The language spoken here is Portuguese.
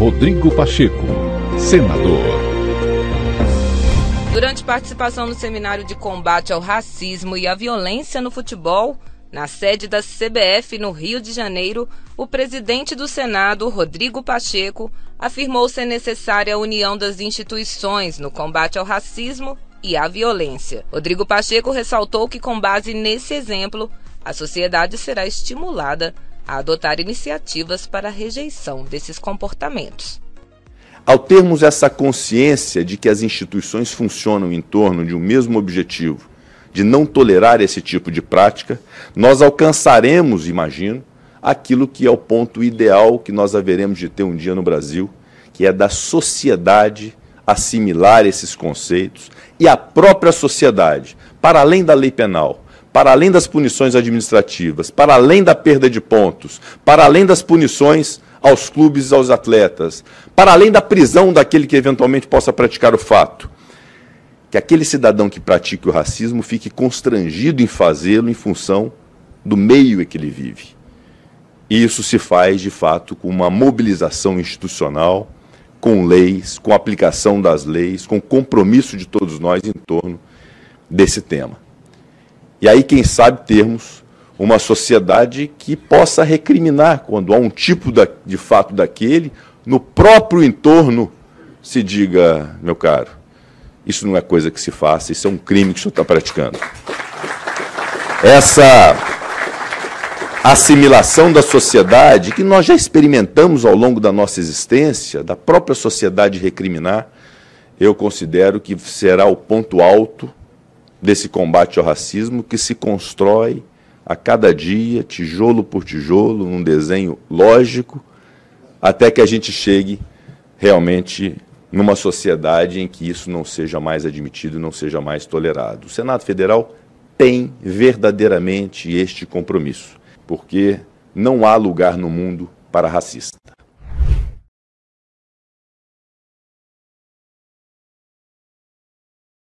Rodrigo Pacheco, senador. Durante participação no seminário de combate ao racismo e à violência no futebol, na sede da CBF no Rio de Janeiro, o presidente do Senado, Rodrigo Pacheco, afirmou ser necessária a união das instituições no combate ao racismo e à violência. Rodrigo Pacheco ressaltou que, com base nesse exemplo, a sociedade será estimulada a adotar iniciativas para a rejeição desses comportamentos. Ao termos essa consciência de que as instituições funcionam em torno de um mesmo objetivo, de não tolerar esse tipo de prática, nós alcançaremos, imagino, aquilo que é o ponto ideal que nós haveremos de ter um dia no Brasil, que é da sociedade assimilar esses conceitos e a própria sociedade, para além da lei penal, para além das punições administrativas, para além da perda de pontos, para além das punições aos clubes e aos atletas, para além da prisão daquele que eventualmente possa praticar o fato, que aquele cidadão que pratique o racismo fique constrangido em fazê-lo em função do meio em que ele vive. E isso se faz, de fato, com uma mobilização institucional, com leis, com aplicação das leis, com compromisso de todos nós em torno desse tema. E aí, quem sabe, termos uma sociedade que possa recriminar quando há um tipo da, de fato daquele, no próprio entorno se diga, meu caro, isso não é coisa que se faça, isso é um crime que o senhor está praticando. Essa assimilação da sociedade, que nós já experimentamos ao longo da nossa existência, da própria sociedade recriminar, eu considero que será o ponto alto desse combate ao racismo que se constrói a cada dia, tijolo por tijolo, num desenho lógico, até que a gente chegue realmente numa sociedade em que isso não seja mais admitido, não seja mais tolerado. O Senado Federal tem verdadeiramente este compromisso, porque não há lugar no mundo para racista.